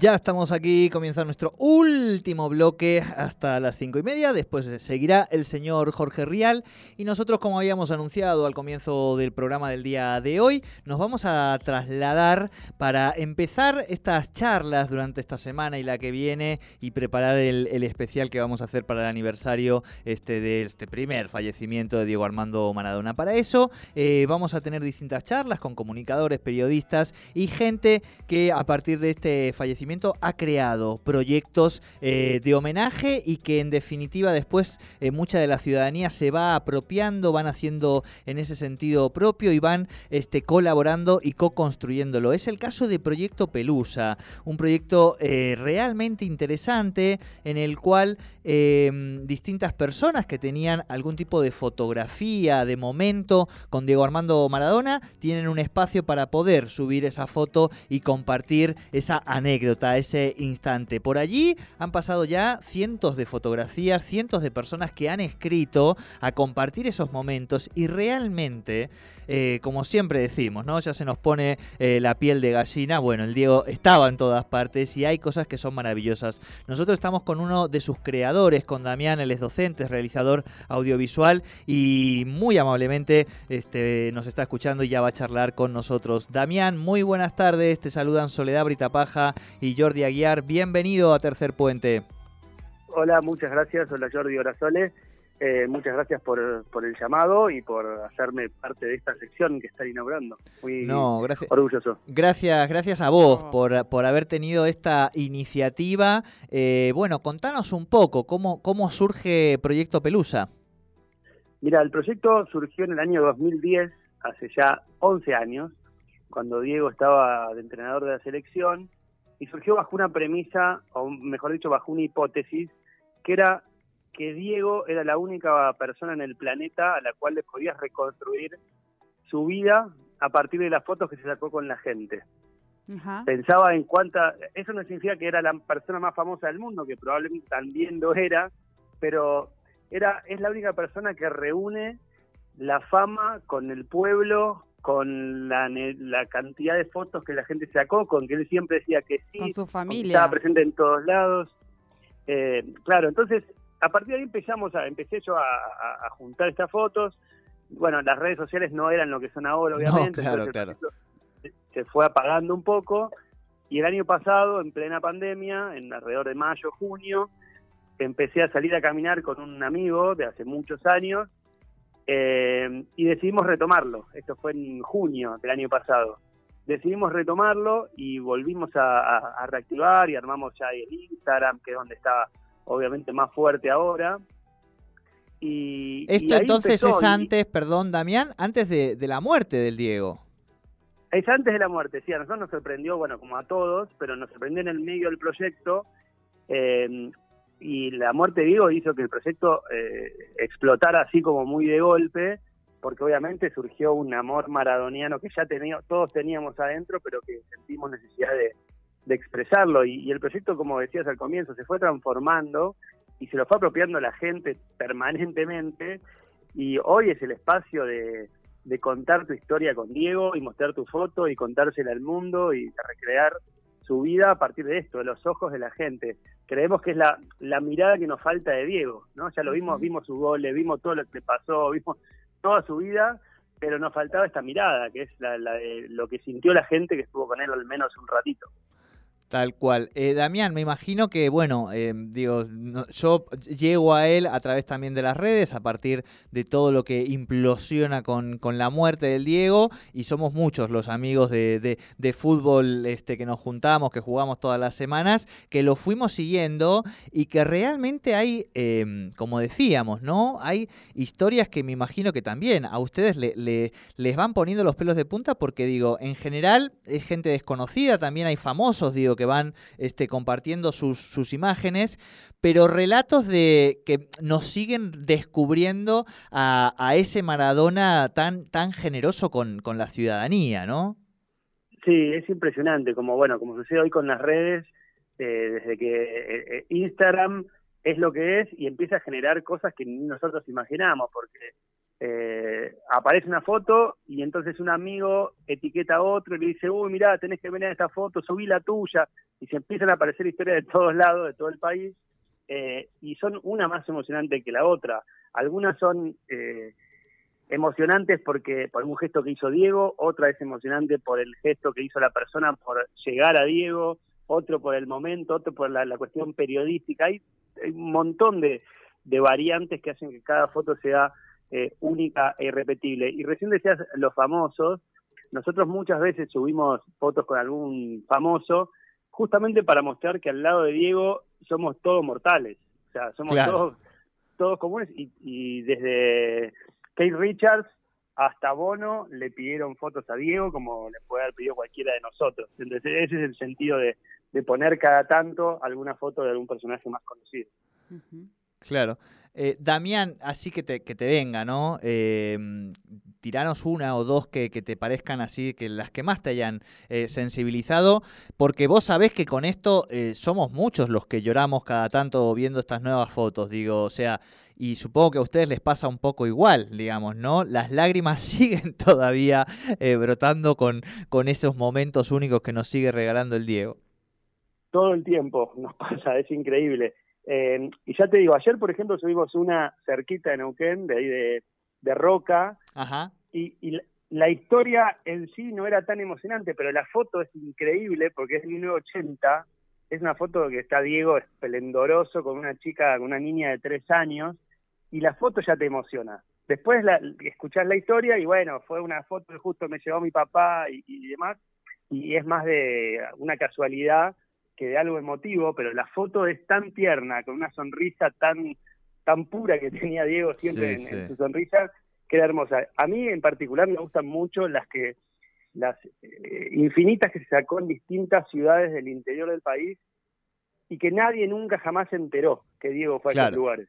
Ya estamos aquí, comienza nuestro último bloque hasta las cinco y media. Después seguirá el señor Jorge Rial. Y nosotros, como habíamos anunciado al comienzo del programa del día de hoy, nos vamos a trasladar para empezar estas charlas durante esta semana y la que viene y preparar el, especial que vamos a hacer para el aniversario este, de este primer fallecimiento de Diego Armando Maradona. Para eso eh, vamos a tener distintas charlas con comunicadores, periodistas y gente que a partir de este fallecimiento ha creado proyectos eh, de homenaje y que en definitiva después eh, mucha de la ciudadanía se va apropiando, van haciendo en ese sentido propio y van este, colaborando y co-construyéndolo. Es el caso de Proyecto Pelusa, un proyecto eh, realmente interesante en el cual distintas personas que tenían algún tipo de fotografía, de momento con Diego Armando Maradona, tienen un espacio para poder subir esa foto y compartir esa anécdota ese instante. Por allí han pasado ya cientos de fotografías, cientos de personas que han escrito a compartir esos momentos y realmente, eh, como siempre decimos, ¿no? Ya se nos pone eh, la piel de gallina. Bueno, el Diego estaba en todas partes y hay cosas que son maravillosas. Nosotros estamos con uno de sus creadores, con Damián, él es docente, es realizador audiovisual y muy amablemente este, nos está escuchando y ya va a charlar con nosotros. Damián, muy buenas tardes, te saludan Soledad Britapaja y y Jordi Aguiar. Bienvenido a Tercer Puente. Hola, muchas gracias. Hola Jordi Horazole. Eh, muchas gracias por, el llamado y por hacerme parte de esta sección que están inaugurando. Muy no, gracias, orgulloso. Gracias, gracias a vos por, por haber tenido esta iniciativa. Eh, bueno, contanos un poco cómo, cómo surge Proyecto Pelusa. Mira, el proyecto surgió en el año 2010, hace ya 11 años, cuando Diego estaba de entrenador de la selección y surgió bajo una premisa, o mejor dicho, bajo una hipótesis, que era que Diego era la única persona en el planeta a la cual le podías reconstruir su vida a partir de las fotos que se sacó con la gente. Pensaba en cuánta, eso no significa que era la persona más famosa del mundo, que probablemente también lo era, pero era es la única persona que reúne la fama con el pueblo, con la, la, cantidad de fotos que la gente sacó, con que él siempre decía que sí, con su familia, estaba presente en todos lados. Eh, claro, entonces a partir de ahí empezamos a, empecé yo a, juntar estas fotos. Bueno, las redes sociales no eran lo que son ahora, obviamente. claro, claro. Se fue apagando un poco. Y el año pasado, en plena pandemia, en alrededor de mayo, junio, empecé a salir a caminar con un amigo de hace muchos años eh, y decidimos retomarlo. Esto fue en junio del año pasado. Decidimos retomarlo y volvimos a, reactivar y armamos ya el Instagram, que es donde está obviamente más fuerte ahora. Y, Esto entonces es antes, perdón Damián, antes de, la muerte del Diego. Es antes de la muerte, sí, a nosotros nos sorprendió, bueno, como a todos, pero nos sorprendió en el medio del proyecto. Eh, y la muerte de Diego hizo que el proyecto eh, explotara así como muy de golpe, porque obviamente surgió un amor maradoniano que ya tenía, todos teníamos adentro, pero que sentimos necesidad de, expresarlo. Y, el proyecto, como decías al comienzo, se fue transformando y se lo fue apropiando la gente permanentemente. Y hoy es el espacio de, de contar tu historia con Diego y mostrar tu foto y contársela al mundo y recrear su vida a partir de esto, de los ojos de la gente. Creemos que es la, la mirada que nos falta de Diego, ¿no? Ya lo vimos, vimos su goles, vimos todo lo que pasó, vimos toda su vida, pero nos faltaba esta mirada, que es la, la, lo que sintió la gente que estuvo con él al menos un ratito. Tal cual. Eh, Damián, me imagino que, bueno, eh, digo, yo llego a él a través también de las redes, a partir de todo lo que implosiona con, con la muerte del Diego, y somos muchos los amigos de, de, fútbol este, que nos juntamos, que jugamos todas las semanas, que lo fuimos siguiendo y que realmente hay, em, como decíamos, ¿no? Hay historias que me imagino que también a ustedes le, le, les van poniendo los pelos de punta, porque digo, en general es gente desconocida, también hay famosos, digo, que van este, compartiendo sus, imágenes, pero relatos de que nos siguen descubriendo a, ese Maradona tan, tan generoso con, con la ciudadanía, ¿no? Sí, es impresionante, como bueno, como sucede hoy con las redes, eh, desde que eh, eh, Instagram es lo que es y empieza a generar cosas que nosotros imaginamos, porque aparece una foto y entonces un amigo etiqueta a otro y le dice, uy, mirá, tenés que venir a esta foto, subí la tuya, y se empiezan a aparecer historias de todos lados, de todo el país, y son una más emocionante que la otra. Algunas son emocionantes porque por un gesto que hizo Diego, otra es emocionante por el gesto que hizo la persona por llegar a Diego, otro por el momento, otro por la, cuestión periodística. Hay, un montón de, variantes que hacen que cada foto sea eh, única e irrepetible. Y recién decías los famosos, nosotros muchas veces subimos fotos con algún famoso justamente para mostrar que al lado de Diego somos todos mortales, o sea, somos todos, todos comunes y, y desde Kate Richards hasta Bono le pidieron fotos a Diego como le puede haber pedido cualquiera de nosotros. Entonces ese es el sentido de, poner cada tanto alguna foto de algún personaje más conocido. Claro. Eh, Damián, así que te, que te venga, ¿no? Eh, tiranos una o dos que, te parezcan así, que las que más te hayan eh, sensibilizado, porque vos sabés que con esto eh, somos muchos los que lloramos cada tanto viendo estas nuevas fotos, digo, o sea, y supongo que a ustedes les pasa un poco igual, digamos, ¿no? Las lágrimas siguen todavía brotando con, con esos momentos únicos que nos sigue regalando el Diego. Todo el tiempo nos pasa, es increíble. Eh, y ya te digo, ayer, por ejemplo, subimos una cerquita en Neuquén, de ahí de, Roca, y, la, historia en sí no era tan emocionante, pero la foto es increíble porque es de 1980, es una foto que está Diego esplendoroso con una chica, con una niña de tres años, y la foto ya te emociona. Después la, escuchás la historia y bueno, fue una foto que justo me llevó mi papá y demás, y es más de una casualidad que de algo emotivo, pero la foto es tan tierna, con una sonrisa tan tan pura que tenía Diego siempre en, su sonrisa, que era hermosa. A mí en particular me gustan mucho las que las eh, infinitas que se sacó en distintas ciudades del interior del país y que nadie nunca jamás se enteró que Diego fue a esos lugares.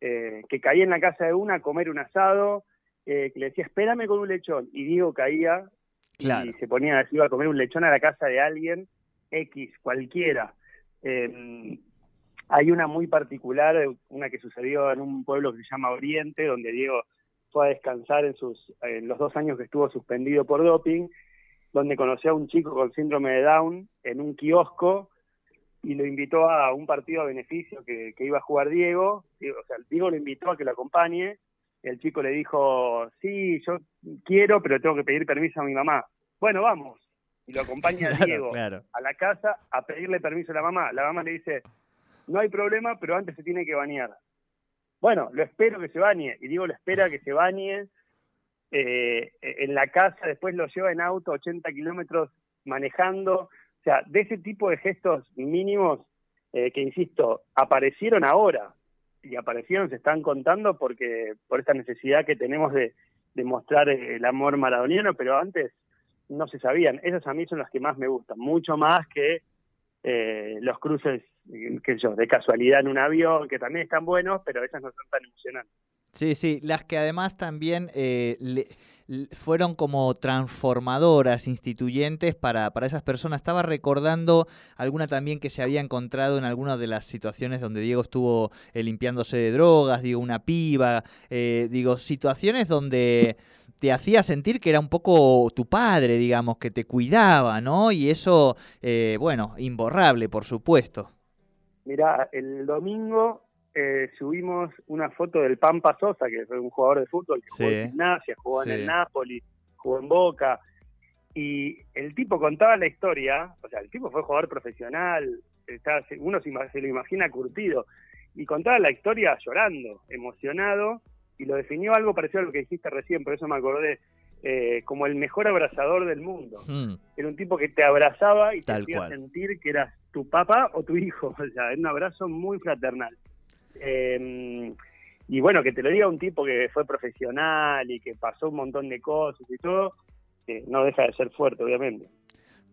Eh, que caía en la casa de una a comer un asado, eh, que le decía, espérame con un lechón, y Diego caía y se ponía, iba a comer un lechón a la casa de alguien X, cualquiera. Eh, hay una muy particular, una que sucedió en un pueblo que se llama Oriente, donde Diego fue a descansar en, sus, en los dos años que estuvo suspendido por doping, donde conoció a un chico con síndrome de Down en un kiosco y lo invitó a un partido a beneficio que, iba a jugar Diego. Diego lo invitó a que lo acompañe. El chico le dijo, sí, yo quiero, pero tengo que pedir permiso a mi mamá. Bueno, vamos y lo acompaña Diego a la casa a pedirle permiso a la mamá. La mamá le dice, no hay problema, pero antes se tiene que bañar. Bueno, lo espero que se bañe. Y Diego lo espera que se bañe eh, en la casa, después lo lleva en auto 80 kilómetros manejando. O sea, de ese tipo de gestos mínimos eh, que, insisto, aparecieron ahora y aparecieron, se están contando porque por esta necesidad que tenemos de, de mostrar el amor maradoniano, pero antes no se sabían. Esas a mí son las que más me gustan, mucho más que eh, los cruces, qué yo, de casualidad en un avión, que también están buenos, pero esas no son tan emocionantes. Sí, sí, las que además también eh, fueron como transformadoras, instituyentes para, para esas personas. Estaba recordando alguna también que se había encontrado en alguna de las situaciones donde Diego estuvo eh, limpiándose de drogas, digo, una piba, digo, situaciones donde te hacía sentir que era un poco tu padre, digamos, que te cuidaba, ¿no? Y eso, eh, bueno, imborrable, por supuesto. Mira, el domingo eh, subimos una foto del Pampa Sosa, que fue un jugador de fútbol que jugó en gimnasia, jugó en el Napoli, jugó en Boca, y el tipo contaba la historia, o sea, el tipo fue jugador profesional, uno se, se lo imagina curtido, y contaba la historia llorando, emocionado, y lo definió algo parecido a lo que dijiste recién, por eso me acordé, eh, como el mejor abrazador del mundo. Hmm. Era un tipo que te abrazaba y te hacía sentir que eras tu papá o tu hijo, o sea, era un abrazo muy fraternal. Em, y bueno, que te lo diga un tipo que fue profesional y que pasó un montón de cosas y todo, no deja de ser fuerte, obviamente.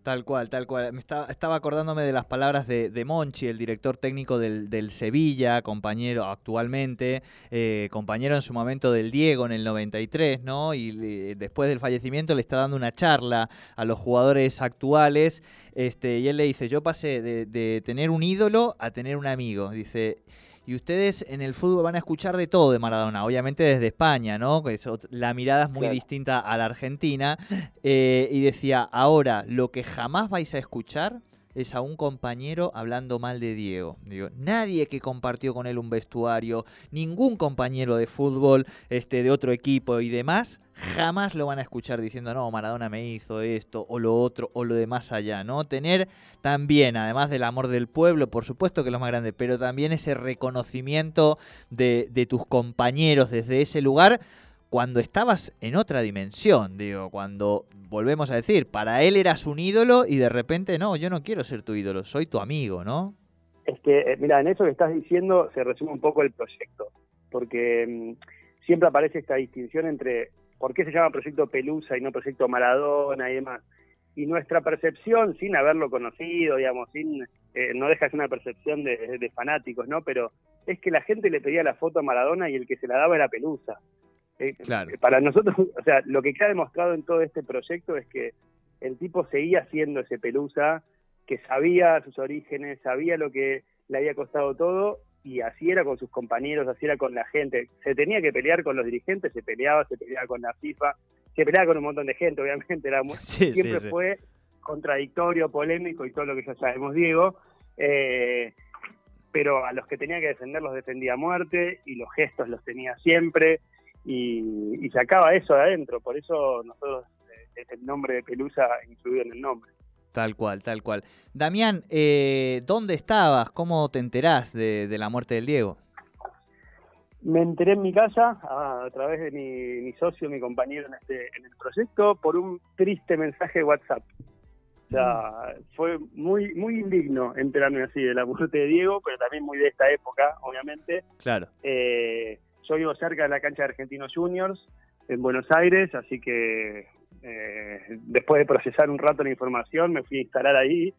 Tal cual, tal cual. Me estaba, acordándome de las palabras de, Monchi, el director técnico del, Sevilla, compañero actualmente, eh, compañero en su momento del Diego en el 93, ¿no? Y después del fallecimiento le está dando una charla a los jugadores actuales, este, y él le dice, yo pasé de, de tener un ídolo a tener un amigo. Dice, y ustedes en el fútbol van a escuchar de todo de Maradona, obviamente desde España, ¿no? La mirada es muy distinta a la Argentina. Eh, y decía, ahora lo que jamás vais a escuchar es a un compañero hablando mal de Diego. Digo, nadie que compartió con él un vestuario, ningún compañero de fútbol, este, de otro equipo y demás, jamás lo van a escuchar diciendo, no, Maradona me hizo esto, o lo otro, o lo de más allá, ¿no? Tener también, además del amor del pueblo, por supuesto que es lo más grande, pero también ese reconocimiento de, de tus compañeros desde ese lugar, cuando estabas en otra dimensión, digo, cuando volvemos a decir, para él eras un ídolo y de repente no, yo no quiero ser tu ídolo, soy tu amigo, ¿no? Es que, eh, mira, en eso que estás diciendo se resume un poco el proyecto, porque mm, siempre aparece esta distinción entre por qué se llama Proyecto Pelusa y no Proyecto Maradona y demás. Y nuestra percepción, sin haberlo conocido, digamos, sin eh, no deja una percepción de, fanáticos, ¿no? Pero es que la gente le pedía la foto a Maradona y el que se la daba era Pelusa. Eh, para nosotros, o sea, lo que queda demostrado en todo este proyecto es que el tipo seguía siendo ese pelusa, que sabía sus orígenes, sabía lo que le había costado todo y así era con sus compañeros, así era con la gente. Se tenía que pelear con los dirigentes, se peleaba, se peleaba con la FIFA, se peleaba con un montón de gente, obviamente, era siempre fue contradictorio, polémico y todo lo que ya sabemos, Diego. Eh, pero a los que tenía que defender los defendía a muerte y los gestos los tenía siempre y, se acaba eso de adentro, por eso nosotros eh, es el nombre de Pelusa incluido en el nombre. Tal cual, tal cual. Damián, eh, ¿dónde estabas? ¿Cómo te enterás de, la muerte del Diego? Me enteré en mi casa a, través de mi, socio, mi compañero en, este, en el proyecto, por un triste mensaje de WhatsApp. O sea, mm. fue muy muy indigno enterarme así de la muerte de Diego, pero también muy de esta época, obviamente. Claro. Eh, yo vivo cerca de la cancha de Argentinos Juniors, en Buenos Aires, así que eh, después de procesar un rato la información, me fui a instalar ahí,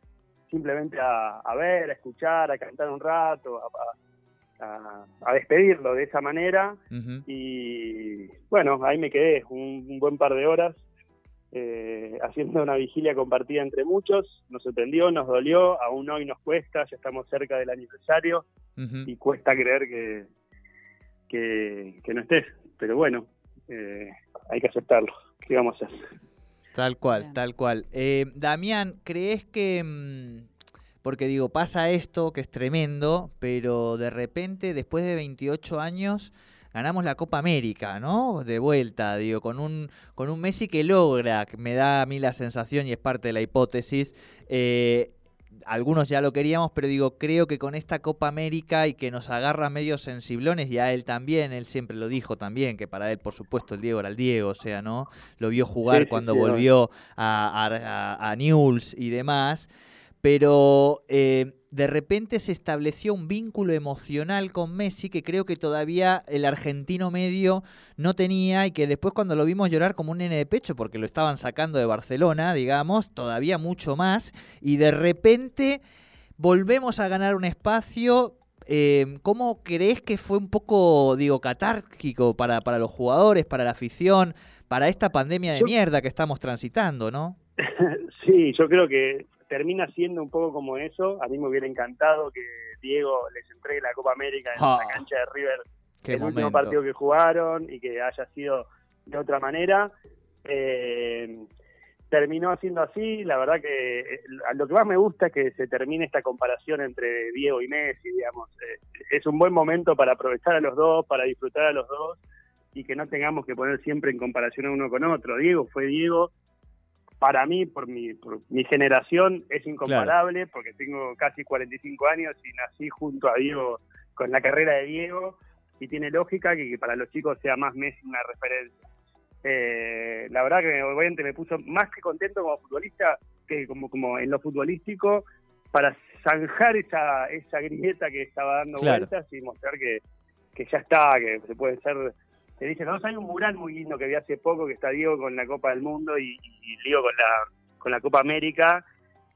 simplemente a, ver, a escuchar, a cantar un rato, a, despedirlo de esa manera. Y bueno, ahí me quedé un, buen par de horas eh, haciendo una vigilia compartida entre muchos. Nos sorprendió, nos dolió, aún hoy nos cuesta, ya estamos cerca del aniversario y cuesta creer que, que, no estés. Pero bueno, eh, hay que aceptarlo. ¿Qué vamos a hacer? Tal cual, tal cual. Eh, Damián, ¿crees que... Mm, porque digo, pasa esto que es tremendo, pero de repente, después de 28 años, ganamos la Copa América, ¿no? De vuelta, digo, con un, con un Messi que logra, que me da a mí la sensación y es parte de la hipótesis, eh, algunos ya lo queríamos, pero digo, creo que con esta Copa América y que nos agarra medio sensiblones, y a él también, él siempre lo dijo también, que para él, por supuesto, el Diego era el Diego, o sea, ¿no? Lo vio jugar cuando volvió a, a, a Newell's y demás pero eh, de repente se estableció un vínculo emocional con Messi que creo que todavía el argentino medio no tenía y que después cuando lo vimos llorar como un nene de pecho porque lo estaban sacando de Barcelona, digamos, todavía mucho más y de repente volvemos a ganar un espacio. Eh, ¿Cómo crees que fue un poco, digo, catárquico para, para los jugadores, para la afición, para esta pandemia de mierda que estamos transitando, no? Sí, yo creo que termina siendo un poco como eso. A mí me hubiera encantado que Diego les entregue la Copa América en la ah. cancha de River el último partido que jugaron y que haya sido de otra manera. Eh, terminó siendo así, la verdad que eh, lo que más me gusta es que se termine esta comparación entre Diego y Messi, digamos, eh, es un buen momento para aprovechar a los dos, para disfrutar a los dos y que no tengamos que poner siempre en comparación a uno con otro. Diego fue Diego, para mí, por mi, por mi generación, es incomparable porque tengo casi 45 años y nací junto a Diego con la carrera de Diego y tiene lógica que, para los chicos sea más Messi una referencia. Eh, la verdad que obviamente me puso más que contento como futbolista que como, como en lo futbolístico para zanjar esa, esa grieta que estaba dando vueltas y mostrar que, que ya está, que se puede ser te dice, no, hay un mural muy lindo que vi hace poco que está Diego con la Copa del Mundo y, y Diego con la, con la Copa América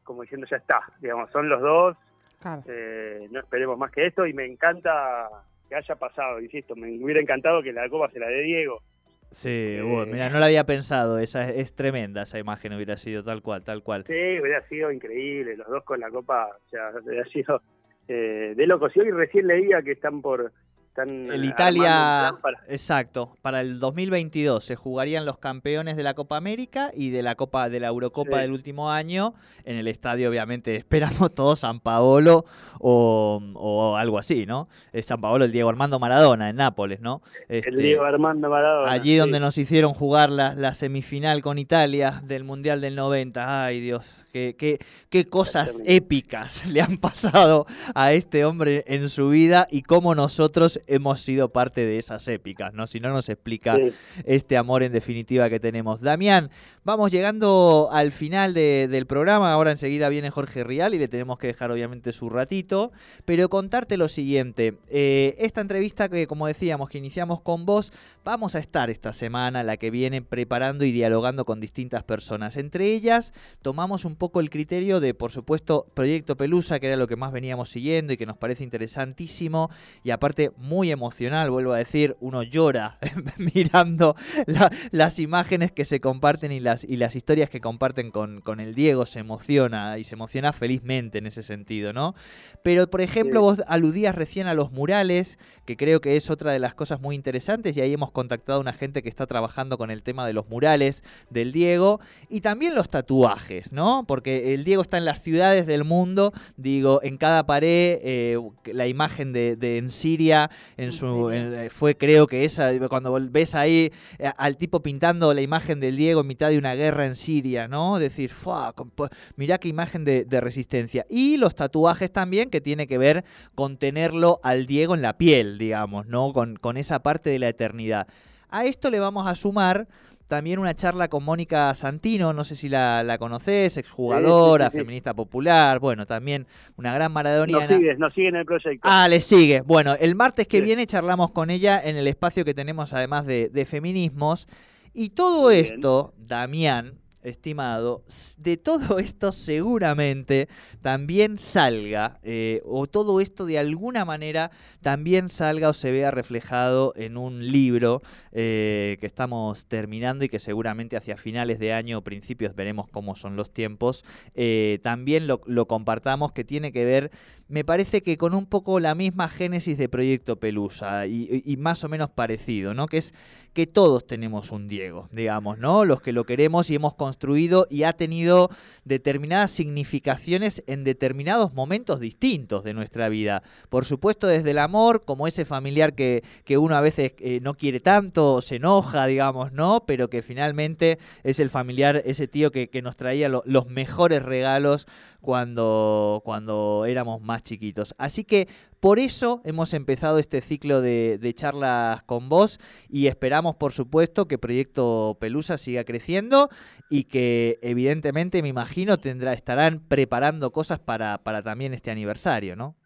como diciendo ya está, digamos, son los dos, Claro. eh, no esperemos más que esto y me encanta que haya pasado, insisto, me hubiera encantado que la copa se la dé Diego. Sí, bueno, mira, no la había pensado, esa es, es tremenda esa imagen hubiera sido tal cual, tal cual. Sí, hubiera sido increíble, los dos con la copa, o sea, hubiera sido eh, de locos. Y hoy recién leía que están por... Están El Italia, para- exacto, para el 2022 se jugarían los campeones de la Copa América y de la Copa de la Eurocopa Sí. del último año en el estadio, obviamente, esperamos todos San Paolo o, o algo así, ¿no? Es San Paolo, el Diego Armando Maradona en Nápoles, ¿no? Este, el Diego Armando Maradona. Allí donde sí. nos hicieron jugar la, la semifinal con Italia del Mundial del 90. Ay Dios, qué, qué, qué cosas épicas le han pasado a este hombre en su vida y cómo nosotros hemos sido parte de esas épicas, ¿no? Si no nos explica Sí. este amor en definitiva que tenemos. Damián, vamos llegando al final de- del programa, ahora enseguida viene Jorge Rial y le tenemos que dejar obviamente su ratito, pero contarte lo siguiente, eh, esta entrevista que como decíamos que iniciamos con vos, vamos a estar esta semana, la que viene, preparando y dialogando con distintas personas. Entre ellas tomamos un poco el criterio de, por supuesto, Proyecto Pelusa, que era lo que más veníamos siguiendo y que nos parece interesantísimo y aparte muy emocional, vuelvo a decir, uno llora mirando la- las imágenes que se comparten y las, y las historias que comparten con, con el Diego, se emociona y se emociona felizmente en ese sentido, ¿no? Pero, por ejemplo, vos aludías recién a los murales, que creo que es otra de las cosas muy interesantes, y ahí hemos contactado a una gente que está trabajando con el tema de los murales del Diego, y también los tatuajes, ¿no? Porque el Diego está en las ciudades del mundo, digo, en cada pared, eh, la imagen de, de en Siria, en ¿En su, en- eh, fue creo que esa, cuando ves ahí eh, al tipo pintando la imagen del Diego en mitad de una guerra en Siria, ¿no? Decir, "Fua, compo- mirá qué imagen de, de resistencia. Y los tatuajes también, que tiene que ver con tenerlo al Diego en la piel, digamos, ¿no? Con, con esa parte de la eternidad. A esto le vamos a sumar también una charla con Mónica Santino, no sé si la, la conoces, exjugadora, Sí, sí, sí, sí. feminista popular, bueno, también una gran Nos maradoniana. sigue, nos sigue en el proyecto. Ah, le sigue. Bueno, el martes que viene charlamos con ella en el espacio que tenemos además de, de feminismos. Y todo bien. esto, Damián, estimado, de todo esto seguramente también salga, eh, o todo esto de alguna manera también salga o se vea reflejado en un libro eh, que estamos terminando y que seguramente hacia finales de año o principios veremos cómo son los tiempos, eh, también lo, compartamos que tiene que ver, me parece que con un poco la misma génesis de Proyecto Pelusa y, y más o menos parecido, ¿no? Que es que todos tenemos un Diego, digamos, ¿no? Los que lo queremos y hemos construido y ha tenido determinadas significaciones en determinados momentos distintos de nuestra vida. Por supuesto desde el amor, como ese familiar que, que uno a veces eh, no quiere tanto, se enoja, digamos, ¿no? Pero que finalmente es el familiar, ese tío que, que nos traía lo- los mejores regalos cuando, cuando éramos más chiquitos. Así que por eso hemos empezado este ciclo de, de charlas con vos y esperamos, por supuesto, que Proyecto Pelusa siga creciendo y que evidentemente, me imagino, tendrá, estarán preparando cosas para, para también este aniversario, ¿no?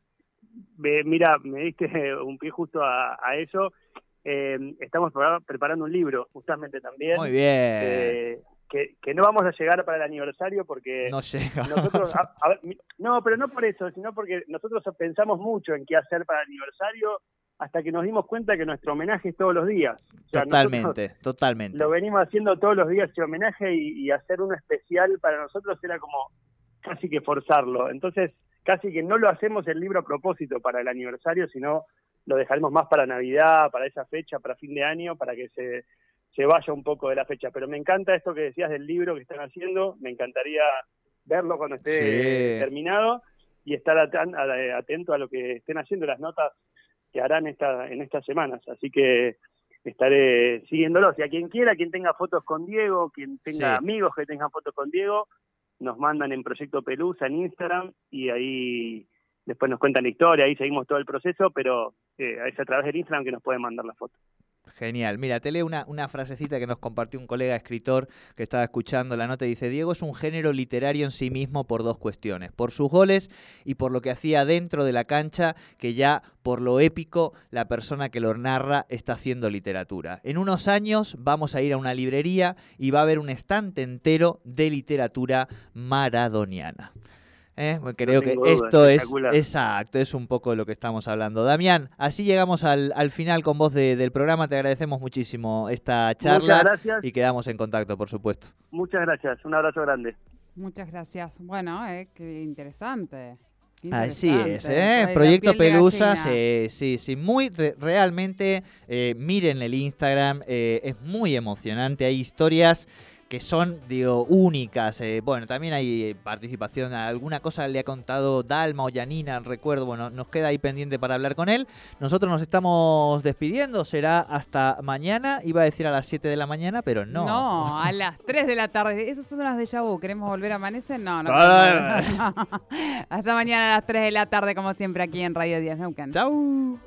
Mira, me diste un pie justo a, a eso. Eh, estamos prepara- preparando un libro, justamente también. Muy bien. eh, que, que no vamos a llegar para el aniversario porque no llega. nosotros, a- a no, pero no por eso, sino porque nosotros pensamos mucho en qué hacer para el aniversario hasta que nos dimos cuenta que nuestro homenaje es todos los días. O sea, nosotros totalmente, totalmente. Lo venimos haciendo todos los días ese homenaje y, y hacer uno especial para nosotros era como casi que forzarlo. Entonces, casi que no lo hacemos el libro a propósito para el aniversario, sino lo dejaremos más para Navidad, para esa fecha, para fin de año, para que se, se vaya un poco de la fecha. Pero me encanta esto que decías del libro que están haciendo, me encantaría verlo cuando esté Sí. terminado y estar atento a lo que estén haciendo las notas que harán esta, en estas semanas. Así que estaré siguiéndolos. Y a quien quiera, quien tenga fotos con Diego, quien tenga Sí. amigos que tengan fotos con Diego, nos mandan en Proyecto Pelusa en Instagram y ahí después nos cuentan la historia, ahí seguimos todo el proceso, pero eh, es a través del Instagram que nos pueden mandar la foto. Genial. Mira, te leo una, frasecita que nos compartió un colega escritor que estaba escuchando la nota dice, Diego es un género literario en sí mismo por dos cuestiones, por sus goles y por lo que hacía dentro de la cancha, que ya por lo épico la persona que lo narra está haciendo literatura. En unos años vamos a ir a una librería y va a haber un estante entero de literatura maradoniana. ¿Eh? Creo que tengo duda, esto es exacto, es un poco de lo que estamos hablando. Damián, así llegamos al, al final con vos de- del programa. Te agradecemos muchísimo esta charla Muchas gracias, y quedamos en contacto, por supuesto. muchas gracias. Un abrazo grande. Muchas gracias. Bueno, eh, qué interesante. Así es. ¿eh? Proyecto Pelusa, sí, sí, sí, muy re- realmente, eh, miren el Instagram, eh, es muy emocionante, hay historias que son, digo, únicas. eh, bueno, también hay eh, participación, alguna cosa le ha contado Dalma o Yanina, recuerdo, bueno, nos queda ahí pendiente para hablar con él. Nosotros nos estamos despidiendo, será hasta mañana, iba a decir a las 7 de la mañana, pero no. No, a las 3 de la tarde. Esas son las de vu. ¿Queremos volver a amanecer? No, no. Ah. Hasta mañana a las 3 de la tarde, como siempre, aquí en Radio Díaz Neuquén. Chau.